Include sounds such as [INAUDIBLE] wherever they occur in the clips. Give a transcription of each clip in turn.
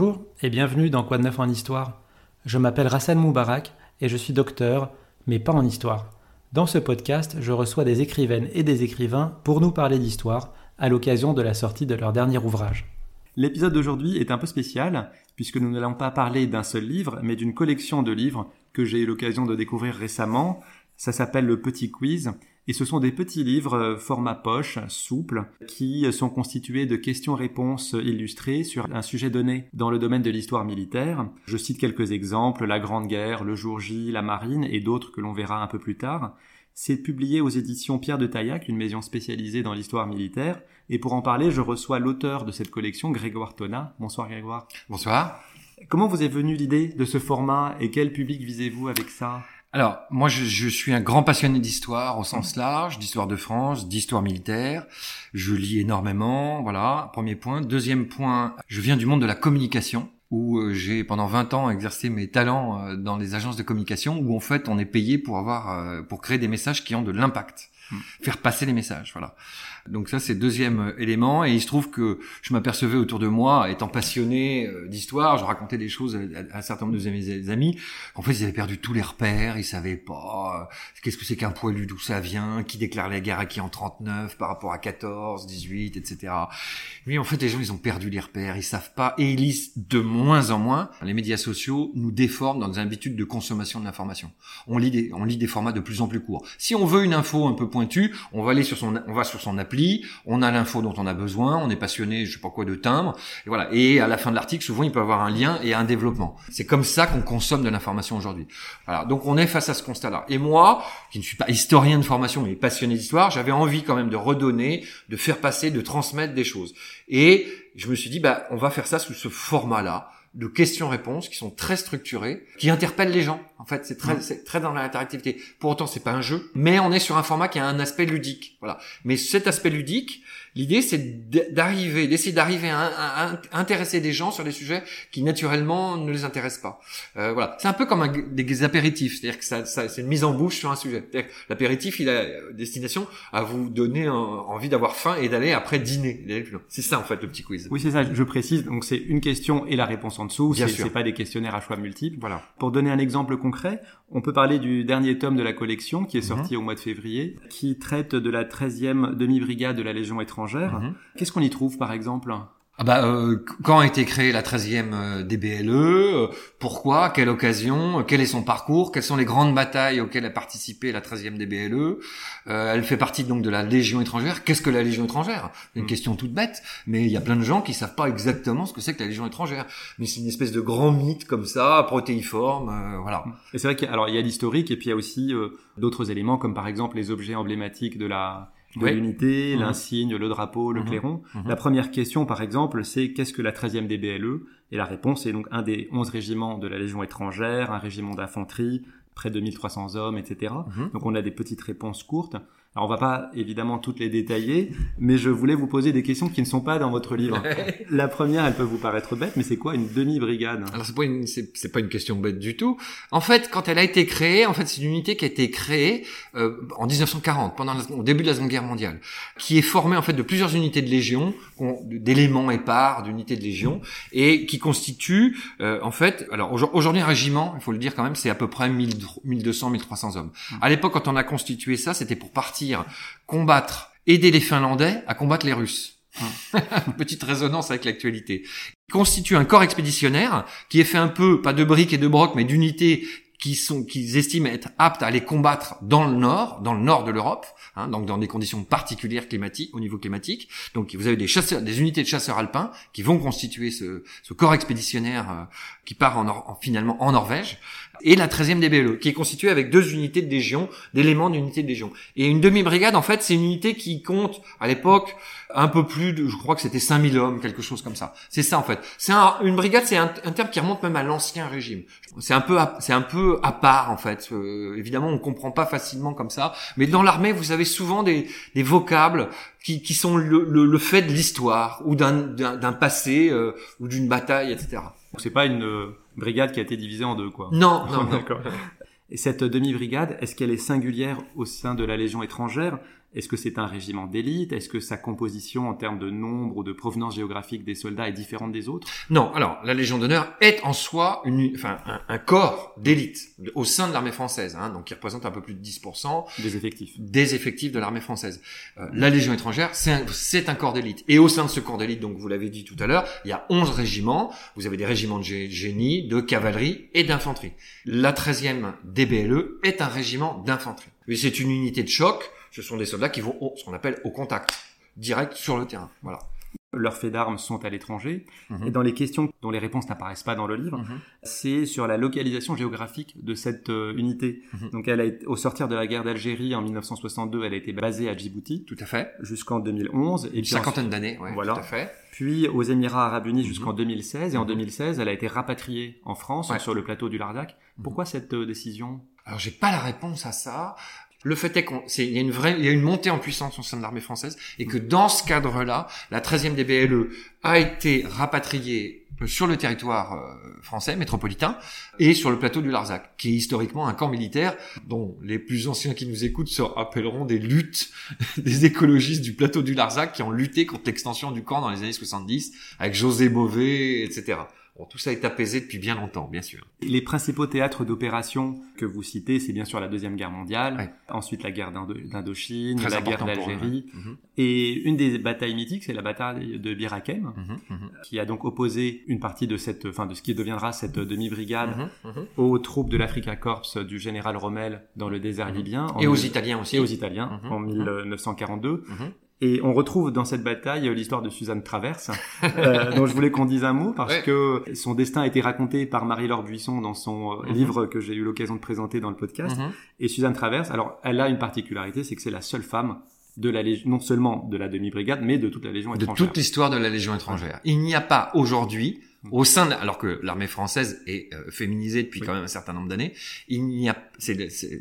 Bonjour et bienvenue dans Quoi de neuf en histoire. Je m'appelle Rassan Moubarak et je suis docteur, mais pas en histoire. Dans ce podcast, je reçois des écrivaines et des écrivains pour nous parler d'histoire à l'occasion de la sortie de leur dernier ouvrage. L'épisode d'aujourd'hui est un peu spécial puisque nous n'allons pas parler d'un seul livre, mais d'une collection de livres que j'ai eu l'occasion de découvrir récemment. Ça s'appelle Le Petit Quiz et ce sont des petits livres euh, format poche, souple, qui sont constitués de questions-réponses illustrées sur un sujet donné dans le domaine de l'histoire militaire. Je cite quelques exemples, la Grande Guerre, le jour J, la marine et d'autres que l'on verra un peu plus tard. C'est publié aux éditions Pierre de Taillac, une maison spécialisée dans l'histoire militaire. Et pour en parler, je reçois l'auteur de cette collection, Grégoire Tona. Bonsoir Grégoire. Bonsoir. Comment vous est venue l'idée de ce format et quel public visez-vous avec ça? Alors, moi, je, je, suis un grand passionné d'histoire au sens large, d'histoire de France, d'histoire militaire. Je lis énormément, voilà, premier point. Deuxième point, je viens du monde de la communication où euh, j'ai pendant 20 ans exercé mes talents euh, dans les agences de communication où en fait on est payé pour avoir euh, pour créer des messages qui ont de l'impact, hmm. faire passer les messages, voilà. Donc ça, c'est deuxième euh, élément. Et il se trouve que je m'apercevais autour de moi, étant passionné euh, d'histoire, je racontais des choses à, un certain nombre de mes amis. En fait, ils avaient perdu tous les repères, ils savaient pas euh, qu'est-ce que c'est qu'un poilu, d'où ça vient, qui déclare la guerre à qui en 39 par rapport à 14, 18, etc. Mais en fait, les gens, ils ont perdu les repères, ils savent pas et ils lisent de moins en moins. Les médias sociaux nous déforment dans des habitudes de consommation de l'information. On lit des, on lit des formats de plus en plus courts. Si on veut une info un peu pointue, on va aller sur son, on va sur son on a l'info dont on a besoin, on est passionné, je sais pas quoi, de timbre, et voilà. Et à la fin de l'article, souvent, il peut avoir un lien et un développement. C'est comme ça qu'on consomme de l'information aujourd'hui. Voilà. Donc, on est face à ce constat-là. Et moi, qui ne suis pas historien de formation, mais passionné d'histoire, j'avais envie quand même de redonner, de faire passer, de transmettre des choses. Et je me suis dit, bah, on va faire ça sous ce format-là de questions-réponses qui sont très structurées, qui interpellent les gens. En fait, c'est très, mmh. c'est très dans l'interactivité. Pour autant, c'est pas un jeu, mais on est sur un format qui a un aspect ludique. Voilà. Mais cet aspect ludique, L'idée, c'est d'arriver, d'essayer d'arriver à, intéresser des gens sur des sujets qui naturellement ne les intéressent pas. Euh, voilà, c'est un peu comme un, des apéritifs, c'est-à-dire que ça, ça c'est une mise en bouche sur un sujet. L'apéritif, il a destination à vous donner envie d'avoir faim et d'aller après dîner. C'est ça en fait le petit quiz. Oui, c'est ça. Je précise. Donc c'est une question et la réponse en dessous. C'est pas des questionnaires à choix multiples. Voilà. Pour donner un exemple concret, on peut parler du dernier tome de la collection qui est sorti mhm. au mois de février, qui traite de la 13e demi-brigade de la Légion étrangère. Mhm. Qu'est-ce qu'on y trouve par exemple? Ah bah, euh, quand a été créée la 13e euh, DBLE euh, Pourquoi Quelle occasion Quel est son parcours Quelles sont les grandes batailles auxquelles a participé la 13e DBLE Elle fait partie donc de la Légion étrangère. Qu'est-ce que la Légion étrangère? Une mm. question toute bête, mais il y a plein de gens qui savent pas exactement ce que c'est que la Légion étrangère. Mais c'est une espèce de grand mythe comme ça, protéiforme, voilà. Et c'est vrai qu'il y a l'historique et puis il y a aussi d'autres éléments comme par exemple les objets emblématiques de la de l'unité, mhm. l'insigne, le drapeau, le mhm. clairon. Mhm. La première question, par exemple, c'est qu'est-ce que la 13e DBLE Et la réponse est donc un des 11 régiments de la Légion étrangère, un régiment d'infanterie, près de 1300 hommes, etc. Donc on a des petites réponses courtes. Alors on va pas évidemment toutes les détailler, mais je voulais vous poser des questions qui ne sont pas dans votre livre. [LAUGHS] la première, elle peut vous paraître bête, mais c'est quoi une demi-brigade? Alors c'est pas une c'est pas une question bête du tout. En fait, quand elle a été créée, en fait c'est une unité qui a été créée euh, en 1940, pendant au début de la Seconde Guerre mondiale, qui est formée en fait de plusieurs unités de légion, d'éléments épars d'unités de légion, et qui constitue euh, en fait, alors aujourd'hui un régiment, il faut le dire quand même, c'est à peu près 1200 1300 hommes. Mmh. À l'époque, quand on a constitué ça, c'était pour combattre, aider les Finlandais à combattre les Russes. [LAUGHS] Petite résonance avec l'actualité. Il constitue un corps expéditionnaire qui est fait un peu, pas de briques et de brocs, mais d'unités qui sont, qu'ils estiment être aptes à aller combattre dans le nord, dans le nord de l'Europe, hein, donc dans des conditions particulières climatiques, au niveau climatique. Donc vous avez des chasseurs, des unités de chasseurs alpins qui vont constituer ce, ce corps expéditionnaire euh, qui part en, finalement en Norvège et la 13e DBLE, qui est constituée avec deux unités de légion, d'éléments d'unité de légion. Et une demi-brigade, en fait, c'est une unité qui compte, à l'époque, un peu plus de, je crois que c'était 5000 hommes, quelque chose comme ça. C'est ça, en fait. C'est une brigade, c'est un, terme qui remonte même à l'ancien régime. C'est un peu, c'est un peu à part, en fait. Euh, évidemment, on comprend pas facilement comme ça. Mais dans l'armée, vous avez souvent des, des vocables qui, qui sont le, le, fait de l'histoire, ou d'un, d'un, passé, euh, ou d'une bataille, etc. C'est pas une brigade qui a été divisée en deux, quoi. Non, [LAUGHS] non, d'accord. Et cette demi-brigade, est-ce qu'elle est singulière au sein de la Légion étrangère? Est-ce que c'est un régiment d'élite? Est-ce que sa composition en termes de nombre ou de provenance géographique des soldats est différente des autres? Non, alors la Légion d'honneur est en soi une, enfin, un, corps d'élite au sein de l'armée française, hein, donc qui représente un peu plus de 10% des effectifs, des effectifs de l'armée française. Euh, la Légion étrangère, c'est un, un, corps d'élite. Et au sein de ce corps d'élite, donc vous l'avez dit tout à l'heure, il y a 11 régiments. Vous avez des régiments de génie, de cavalerie et d'infanterie. La 13e DBLE est un régiment d'infanterie. Mais c'est une unité de choc ce sont des soldats qui vont au, ce qu'on appelle au contact, direct sur le terrain. Voilà. Leurs faits d'armes sont à l'étranger. Mhm. Et dans les questions dont les réponses n'apparaissent pas dans le livre, mhm. c'est sur la localisation géographique de cette euh, unité. Mhm. Donc, elle a été, au sortir de la guerre d'Algérie en 1962, elle a été basée à Djibouti. Tout à fait. Jusqu'en 2011. Et Une cinquantaine d'années, ouais, voilà. tout à fait. Puis aux Émirats Arabes Unis jusqu'en 2016. Et en 2016, elle a été rapatriée en France, sur le plateau du Larzac. Pourquoi cette euh, décision? Alors j'ai pas la réponse à ça. Le fait est qu'il y a une vraie, montée en puissance au sein de l'armée française et que dans ce cadre-là, la 13e DBLE a été rapatriée sur le territoire euh, français métropolitain et sur le plateau du Larzac, qui est historiquement un camp militaire dont les plus anciens qui nous écoutent se rappelleront des luttes [LAUGHS] des écologistes du plateau du Larzac qui ont lutté contre l'extension du camp dans les années 70 avec José Bové, etc tout ça est apaisé depuis bien longtemps, bien sûr. Les principaux théâtres d'opération que vous citez, c'est bien sûr la Deuxième Guerre mondiale, ensuite la guerre d'Indochine, la guerre d'Algérie. Mhm. Et une des batailles mythiques, c'est la bataille de Bir Hakeim, mhm, mhm. qui a donc opposé une partie de cette, enfin, de ce qui deviendra cette demi-brigade aux troupes de l'Africa Corps du général Rommel dans le désert libyen. Et aux Italiens aussi. Et aux Italiens en 1942. Et on retrouve dans cette bataille l'histoire de Suzanne Traverse, [LAUGHS] euh, dont je voulais qu'on dise un mot parce que son destin a été raconté par Marie-Laure Buisson dans son euh, mhm. livre que j'ai eu l'occasion de présenter dans le podcast. Mhm. Et Suzanne Traverse, alors elle a une particularité, c'est que c'est la seule femme de la Légion, non seulement de la demi-brigade, mais de toute la Légion étrangère. De toute l'histoire de la Légion étrangère. Il n'y a pas aujourd'hui au sein de, alors que l'armée française est euh, féminisée depuis quand même un certain nombre d'années, il n'y a, c'est,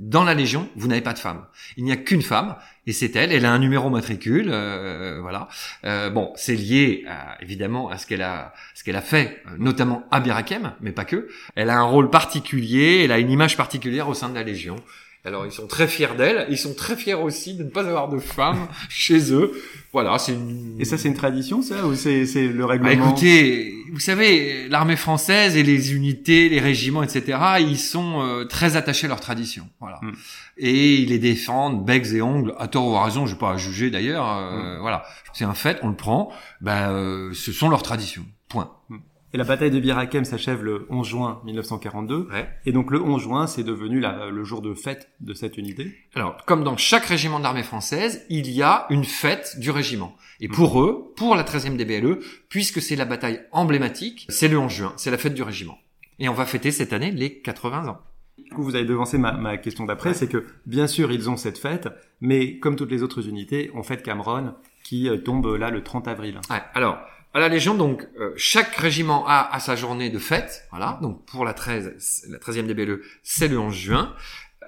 dans la Légion, vous n'avez pas de femme. Il n'y a qu'une femme, et c'est elle. Elle a un numéro matricule, euh, voilà. Euh, bon, c'est lié évidemment à ce qu'elle a, ce qu'elle a fait, notamment à Birakem, mais pas que. Elle a un rôle particulier, elle a une image particulière au sein de la Légion. Alors ils sont très fiers d'elle, ils sont très fiers aussi de ne pas avoir de femmes [LAUGHS] chez eux. Voilà, c'est une... Et ça c'est une tradition ça ou c'est c'est le bah, règlement Écoutez, vous savez, l'armée française et les unités, les régiments, etc. Ils sont euh, très attachés à leur tradition. Voilà. Mm. Et ils les défendent becs et ongles, à tort ou à raison, je vais pas à juger d'ailleurs. Euh, mm. Voilà, c'est un fait, on le prend. Ben, euh, ce sont leurs traditions. Point. Mm. Et la bataille de Bir Hakeim s'achève le 11 juin 1942. Et donc le 11 juin, c'est devenu le jour de fête de cette unité. Alors, comme dans chaque régiment d'armée française, il y a une fête du régiment. Et pour mm. eux, pour la 13e DBLE, puisque c'est la bataille emblématique, c'est le 11 juin, c'est la fête du régiment. Et on va fêter cette année les 80 ans. Du coup, vous avez devancé ma, ma question d'après, c'est que bien sûr ils ont cette fête, mais comme toutes les autres unités, on fête Cameron qui euh, tombe là le 30 avril. Ouais, alors, à la Légion, donc euh, chaque régiment a, à sa journée de fête. Voilà. Donc pour la 13, la 13e DBLE, c'est le 11 juin.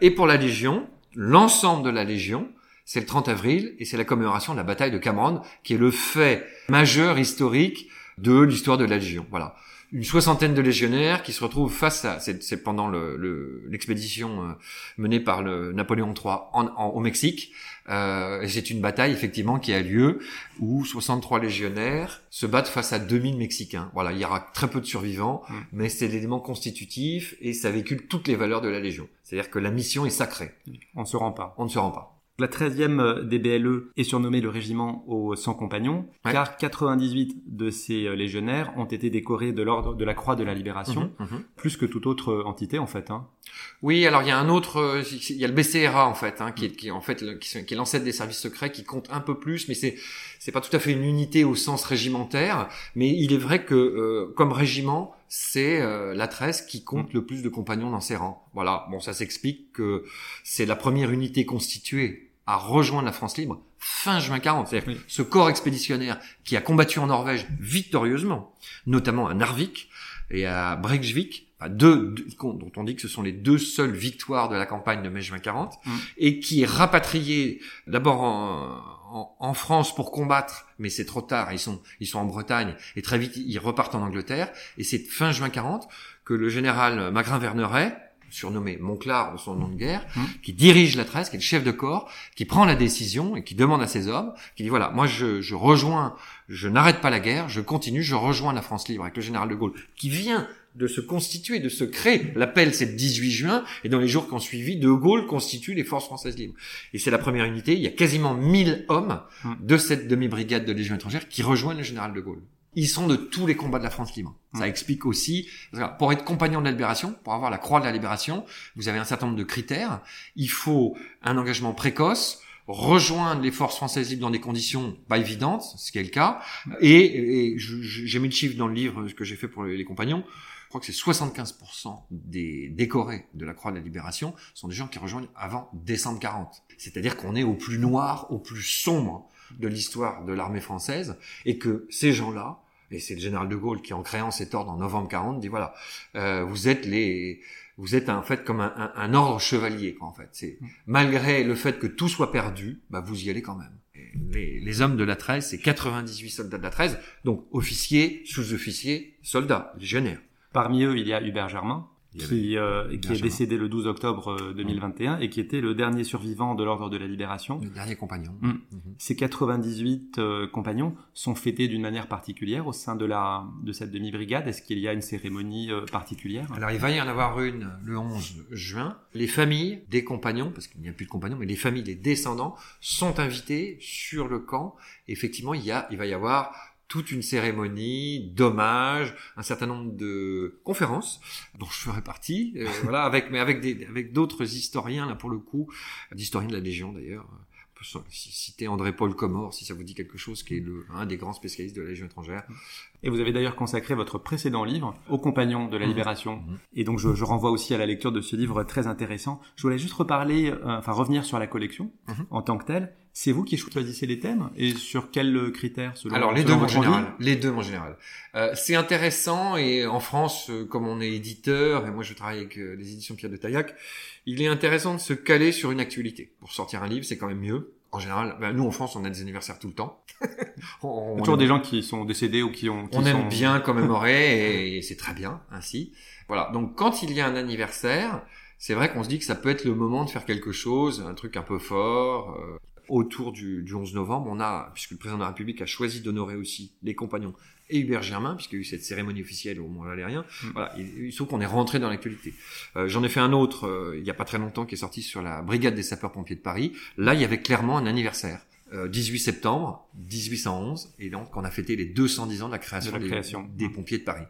Et pour la Légion, l'ensemble de la Légion, c'est le 30 avril et c'est la commémoration de la bataille de Cameron, qui est le fait majeur historique de l'histoire de la Légion. Voilà. Une soixantaine de légionnaires qui se retrouvent face à, c'est pendant l'expédition le, euh, menée par le Napoléon III en, au Mexique, euh, et c'est une bataille effectivement qui a lieu où 63 légionnaires se battent face à 2000 Mexicains. Voilà, il y aura très peu de survivants, mm. mais c'est l'élément constitutif et ça véhicule toutes les valeurs de la Légion. C'est-à-dire que la mission est sacrée. On ne se rend pas. On ne se rend pas. La 13e euh, DBLE est surnommée le régiment aux 100 compagnons, car 98 de ces euh, légionnaires ont été décorés de l'ordre de la Croix de la Libération, mhm, mhm. plus que toute autre euh, entité en fait. Hein. Oui, alors il y a un autre, il y a le BCRA en fait, hein, qui, est, qui en fait qui, est l'ancêtre des services secrets, qui compte un peu plus, mais c'est c'est pas tout à fait une unité au sens régimentaire, mais il est vrai que comme régiment, c'est la 13 qui compte mm. le plus de compagnons dans ses rangs. Voilà, bon ça s'explique que c'est la première unité constituée a rejoint la France libre fin juin 40. C'est-à-dire ce corps expéditionnaire qui a combattu en Norvège victorieusement, notamment à Narvik et à Breivik, deux, dont on dit que ce sont les deux seules victoires de la campagne de mai-juin 40, mm. et qui est rapatrié d'abord en, en, France pour combattre, mais c'est trop tard, ils sont, ils sont en Bretagne, et très vite ils repartent en Angleterre, et c'est fin juin 40 que le général Magrin Verneret surnommé Monclar de son nom de guerre, Mmh. qui dirige la tresse, qui est le chef de corps, qui prend la décision et qui demande à ses hommes, qui dit voilà, moi je, je rejoins, je n'arrête pas la guerre, je continue, je rejoins la France libre avec le général de Gaulle, qui vient de se constituer, de se créer. L'appel, c'est le 18 juin, et dans les jours qui ont suivi, De Gaulle constitue les forces françaises libres. Et c'est la première unité, il y a quasiment 1000 hommes Mm. de cette demi-brigade de Légion étrangère qui rejoignent le général de Gaulle. Ils sont de tous les combats de la France libre. Ça explique aussi, pour être compagnon de la libération, pour avoir la croix de la libération, vous avez un certain nombre de critères. Il faut un engagement précoce, rejoindre les forces françaises libres dans des conditions pas évidentes, ce qui est le cas. Et, et j'ai mis le chiffre dans le livre que j'ai fait pour les, les compagnons. Je crois que c'est 75% des décorés de la Croix de la Libération sont des gens qui rejoignent avant décembre 40. C'est-à-dire qu'on est au plus noir, au plus sombre de l'histoire de l'armée française et que ces gens-là, et c'est le général de Gaulle qui en créant cet ordre en novembre 40 dit voilà, euh, vous êtes les, vous êtes en fait comme un, un- un ordre chevalier quoi en fait. C'est malgré le fait que tout soit perdu, bah vous y allez quand même. Les, les hommes de la 13, c'est 98 soldats de la 13, donc officiers, sous-officiers, soldats, légionnaires. Parmi eux, il y a Hubert Germain, qui, euh, qui est décédé le 12 octobre euh, 2021 et qui était le dernier survivant de l'ordre de la libération. Le dernier compagnon. Mm. Mhm. Ces 98 euh, compagnons sont fêtés d'une manière particulière au sein de la de cette demi-brigade. Est-ce qu'il y a une cérémonie euh, particulière? Alors il va y en avoir une le 11 juin. Les familles des compagnons, parce qu'il n'y a plus de compagnons, mais les familles, les descendants, sont invités sur le camp. Effectivement, il, y a, il va y avoir toute une cérémonie d'hommage, un certain nombre de conférences dont je ferai partie, euh, [LAUGHS] voilà, avec mais avec des avec d'autres historiens là pour le coup, d'historiens de la Légion d'ailleurs. On peut citer André-Paul Comor, si ça vous dit quelque chose, qui est le, un des grands spécialistes de la Légion étrangère. Et vous avez d'ailleurs consacré votre précédent livre aux compagnons de la Mhm. libération. Mhm. Et donc je, je renvoie aussi à la lecture de ce livre très intéressant. Je voulais juste reparler, euh, enfin revenir sur la collection Mhm. en tant que telle. C'est vous qui choisissez les thèmes et sur quels critères selon Alors les selon deux en général, les deux en général. Euh, c'est intéressant et en France, euh, comme on est éditeur et moi je travaille avec euh, les éditions Pierre de Taillac, il est intéressant de se caler sur une actualité. Pour sortir un livre, c'est quand même mieux. En général, ben, nous en France, on a des anniversaires tout le temps. [LAUGHS] on, Il y a on toujours aime- des gens qui sont décédés ou qui ont. Qui on sont- aime bien [LAUGHS] commémorer et, c'est très bien ainsi. Voilà. Donc quand il y a un anniversaire, c'est vrai qu'on se dit que ça peut être le moment de faire quelque chose, un truc un peu fort. euh, autour du, du 11 novembre, on a, puisque le président de la République a choisi d'honorer aussi les compagnons et Hubert Germain, puisqu'il y a eu cette cérémonie officielle au Mont Valérien. Voilà, il, il se trouve qu'on est rentré dans l'actualité. Euh, J'en ai fait un autre euh, il y a pas très longtemps qui est sorti sur la brigade des sapeurs-pompiers de Paris. Là, il y avait clairement un anniversaire. Euh, 18 septembre 1811, et donc on a fêté les 210 ans de la création, De la des- création. des pompiers de Paris.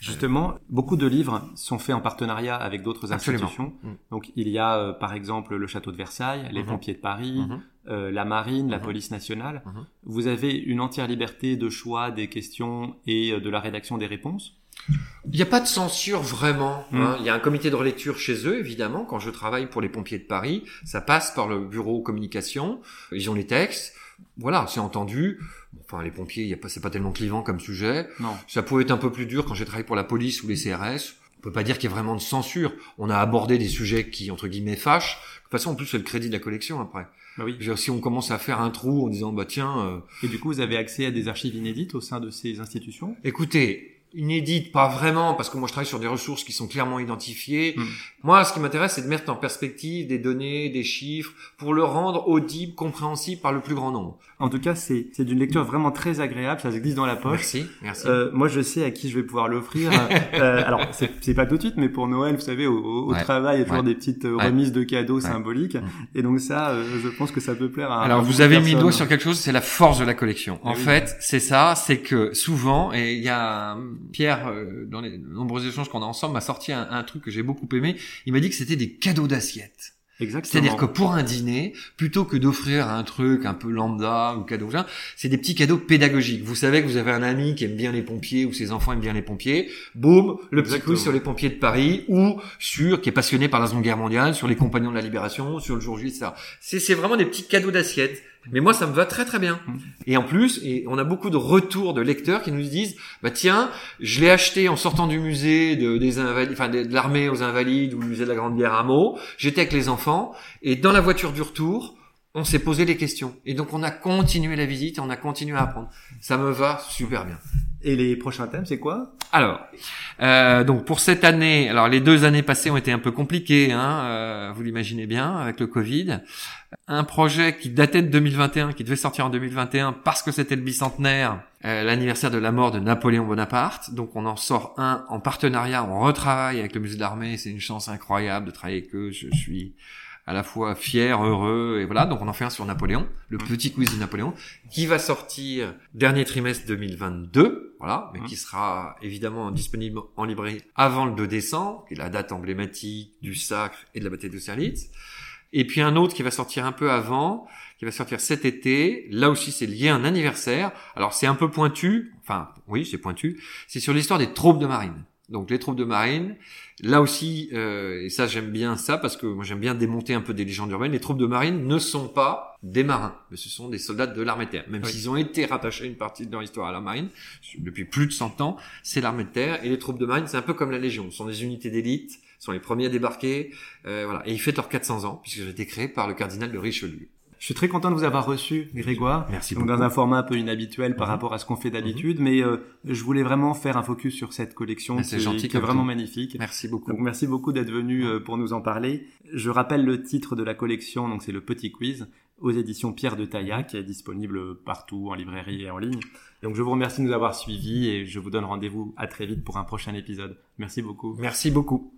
Justement, beaucoup de livres sont faits en partenariat avec d'autres institutions. Mm. Donc il y a euh, par exemple le château de Versailles, les Mhm. pompiers de Paris, Mhm. euh, la marine, la Mhm. police nationale. Vous avez une entière liberté de choix des questions et euh, de la rédaction des réponses? Il n'y a pas de censure vraiment. Mm. hein. Il y a un comité de relecture chez eux, évidemment. Quand je travaille pour les pompiers de Paris, ça passe par le bureau communication. Ils ont les textes. Voilà, c'est entendu. Enfin, les pompiers, y a pas, c'est pas tellement clivant comme sujet. Non. Ça pouvait être un peu plus dur quand j'ai travaillé pour la police ou les CRS. On peut pas dire qu'il y a vraiment de censure. On a abordé des sujets qui, entre guillemets, fâchent. De toute façon, en plus, c'est le crédit de la collection après. Bah oui. Dire, si on commence à faire un trou en disant, bah tiens, euh, Et du coup, vous avez accès à des archives inédites au sein de ces institutions? Écoutez, inédite, pas vraiment, parce que moi je travaille sur des ressources qui sont clairement identifiées. Mm. Moi, ce qui m'intéresse, c'est de mettre en perspective des données, des chiffres, pour le rendre audible, compréhensible par le plus grand nombre. En tout cas, c'est c'est d'une lecture vraiment très agréable. Ça se glisse dans la poche. Merci, merci. Euh, moi, je sais à qui je vais pouvoir l'offrir. [LAUGHS] euh, alors, c'est c'est pas tout de suite, mais pour Noël, vous savez, au, au- Ouais. travail, il y a toujours Ouais. des petites euh, Ouais. remises de cadeaux symboliques. Mm. Et donc ça, euh, je pense que ça peut plaire à. Alors, vous avez mis le doigt sur quelque chose, c'est la force de la collection. En Eh oui. fait, c'est ça, c'est que souvent, et il y a Pierre, euh, dans les nombreux échanges qu'on a ensemble, m'a sorti un, un truc que j'ai beaucoup aimé. Il m'a dit que c'était des cadeaux d'assiette. Exactement. C'est-à-dire que pour un dîner, plutôt que d'offrir un truc un peu lambda ou cadeau, c'est des petits cadeaux pédagogiques. Vous savez que vous avez un ami qui aime bien les pompiers ou ses enfants aiment bien les pompiers. Boum, le petit Exactement. coup sur les pompiers de Paris ou sur, qui est passionné par la Seconde Guerre mondiale, sur les compagnons de la Libération, sur le jour J, etc. C'est, c'est vraiment des petits cadeaux d'assiette. Mais moi, ça me va très très bien. Mm. Et en plus, et on a beaucoup de retours de lecteurs qui nous disent, bah tiens, je l'ai acheté en sortant du musée de, des invalides, enfin de, de l'armée aux invalides ou le musée de la Grande Guerre à Meaux. J'étais avec les enfants et dans la voiture du retour, on s'est posé les questions. Et donc on a continué la visite et on a continué à apprendre. Ça me va super bien. Et les prochains thèmes, c'est quoi? Alors, euh, donc pour cette année, alors les deux années passées ont été un peu compliquées, hein, euh, vous l'imaginez bien, avec le Covid. Un projet qui datait de 2021, qui devait sortir en 2021 parce que c'était le bicentenaire, euh, l'anniversaire de la mort de Napoléon Bonaparte. Donc on en sort un en partenariat, on retravaille avec le musée de l'armée, c'est une chance incroyable de travailler avec eux, je suis à la fois fier, heureux, et voilà. Donc on en fait un sur Napoléon, le petit quiz de Napoléon, qui va sortir dernier trimestre 2022, voilà, mais mmh. qui sera évidemment disponible en librairie avant le 2 décembre, qui est la date emblématique du sacre et de la bataille d'Austerlitz. Et puis un autre qui va sortir un peu avant, qui va sortir cet été. Là aussi, c'est lié à un anniversaire. Alors c'est un peu pointu, enfin oui, c'est pointu. C'est sur l'histoire des troupes de marine. Donc les troupes de marine, là aussi, euh, et ça j'aime bien ça parce que moi j'aime bien démonter un peu des légendes urbaines, les troupes de marine ne sont pas des marins, mais ce sont des soldats de l'armée de terre. Même s'ils ont été rattachés une partie de leur histoire à la marine, depuis plus de 100 ans, c'est l'armée de terre. Et les troupes de marine, c'est un peu comme la Légion, ce sont des unités d'élite, sont les premiers à débarquer, euh, voilà. Et ils fêtent leurs 400 ans, puisque j'ai été créé par le cardinal de Richelieu. Je suis très content de vous avoir reçu, Grégoire. Merci donc, beaucoup. Dans un format un peu inhabituel par mhm. rapport à ce qu'on fait d'habitude, mhm. mais euh, je voulais vraiment faire un focus sur cette collection qui, gentil, qui est vraiment magnifique. Merci beaucoup. Donc merci beaucoup d'être venu euh, pour nous en parler. Je rappelle le titre de la collection, donc c'est le Petit Quiz aux éditions Pierre de Taillac, qui est disponible partout en librairie et en ligne. Donc je vous remercie de nous avoir suivis et je vous donne rendez-vous à très vite pour un prochain épisode. Merci beaucoup. Merci beaucoup.